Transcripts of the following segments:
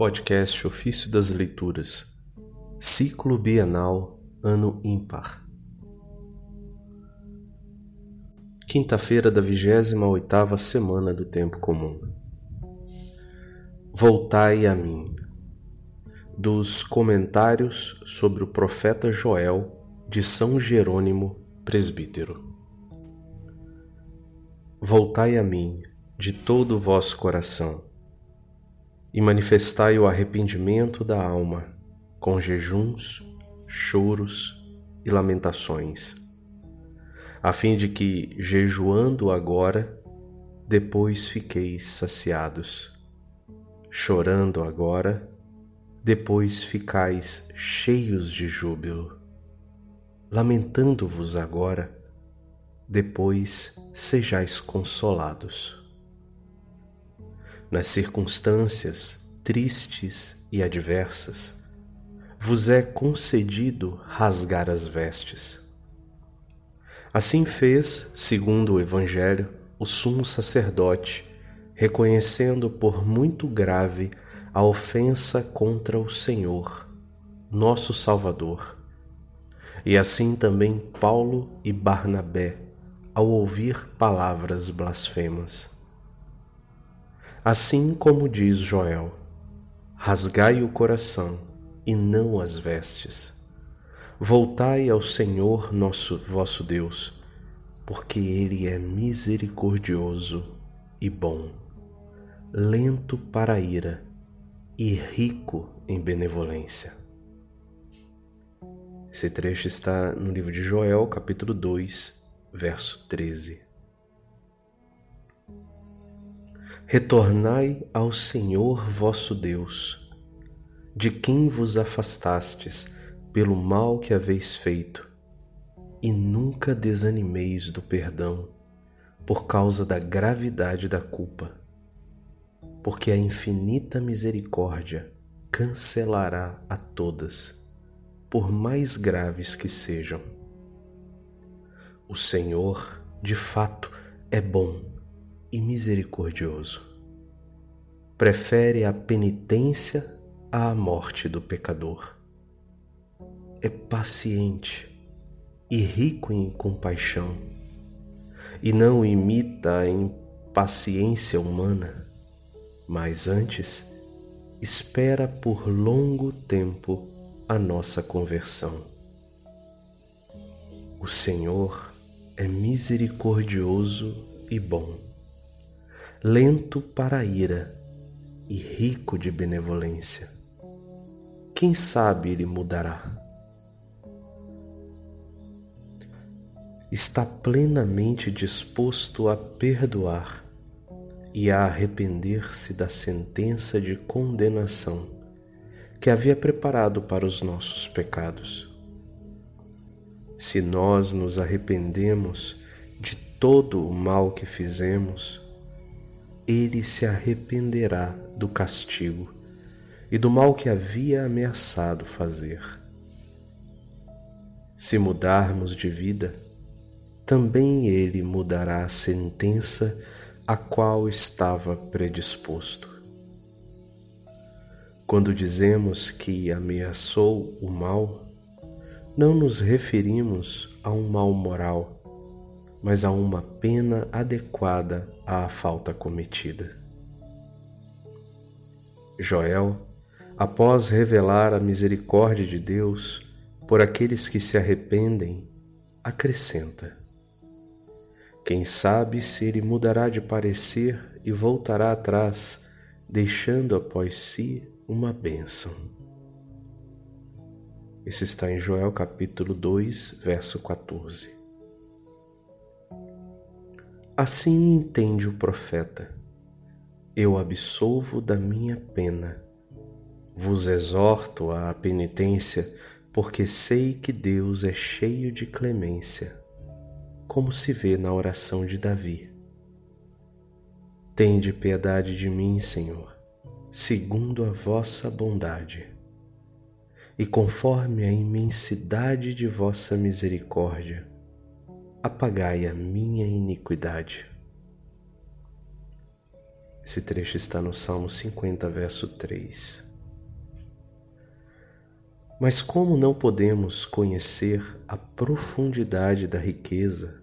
Podcast Ofício das Leituras, Ciclo Bienal, Ano Ímpar. Quinta-feira da vigésima oitava semana do Tempo Comum. Voltai a mim. Dos comentários sobre o profeta Joel de São Jerônimo, presbítero. Voltai a mim de todo o vosso coração e manifestai o arrependimento da alma com jejuns, choros e lamentações, a fim de que, jejuando agora, depois fiqueis saciados, chorando agora, depois ficais cheios de júbilo, lamentando-vos agora, depois sejais consolados nas circunstâncias tristes e adversas, vos é concedido rasgar as vestes. Assim fez, segundo o Evangelho, o sumo sacerdote, reconhecendo por muito grave a ofensa contra o Senhor, nosso Salvador. E assim também Paulo e Barnabé, ao ouvir palavras blasfemas. Assim como diz Joel: rasgai o coração e não as vestes. Voltai ao Senhor nosso vosso Deus, porque ele é misericordioso e bom, lento para a ira e rico em benevolência. Esse trecho está no livro de Joel, capítulo 2, verso 13. Retornai ao Senhor vosso Deus, de quem vos afastastes pelo mal que haveis feito, e nunca desanimeis do perdão por causa da gravidade da culpa, porque a infinita misericórdia cancelará a todas, por mais graves que sejam. O Senhor, de fato, é bom e misericordioso. Prefere a penitência à morte do pecador. É paciente e rico em compaixão, e não imita a impaciência humana, mas antes espera por longo tempo a nossa conversão. O Senhor é misericordioso e bom lento para a ira e rico de benevolência. Quem sabe ele mudará? Está plenamente disposto a perdoar e a arrepender-se da sentença de condenação que havia preparado para os nossos pecados. Se nós nos arrependemos de todo o mal que fizemos, ele se arrependerá do castigo e do mal que havia ameaçado fazer. Se mudarmos de vida, também ele mudará a sentença a qual estava predisposto. Quando dizemos que ameaçou o mal, não nos referimos a um mal moral, mas a uma pena adequada à falta cometida. Joel, após revelar a misericórdia de Deus por aqueles que se arrependem, acrescenta: Quem sabe se ele mudará de parecer e voltará atrás, deixando após si uma bênção. Isso está em Joel capítulo 2, verso 14. Assim entende o profeta: Eu absolvo da minha pena. Vos exorto à penitência, porque sei que Deus é cheio de clemência, como se vê na oração de Davi. Tende piedade de mim, Senhor, segundo a vossa bondade, e conforme a imensidade de vossa misericórdia apagai a minha iniquidade. Esse trecho está no Salmo 50, verso 3. Mas como não podemos conhecer a profundidade da riqueza,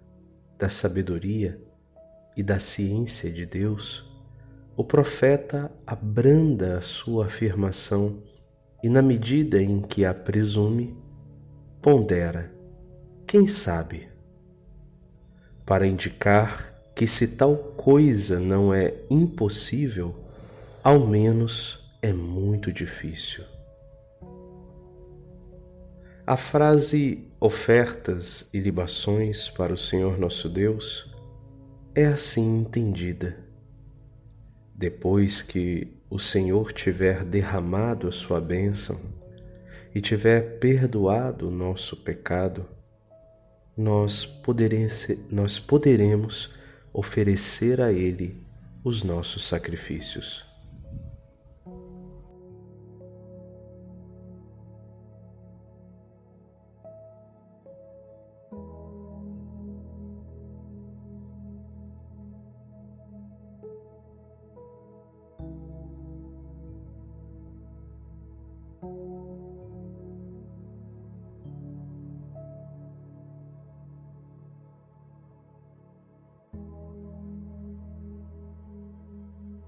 da sabedoria e da ciência de Deus, o profeta abranda a sua afirmação e, na medida em que a presume, pondera: quem sabe? Para indicar que, se tal coisa não é impossível, ao menos é muito difícil. A frase ofertas e libações para o Senhor nosso Deus é assim entendida. Depois que o Senhor tiver derramado a sua bênção e tiver perdoado o nosso pecado, nós poderemos, nós poderemos oferecer a Ele os nossos sacrifícios.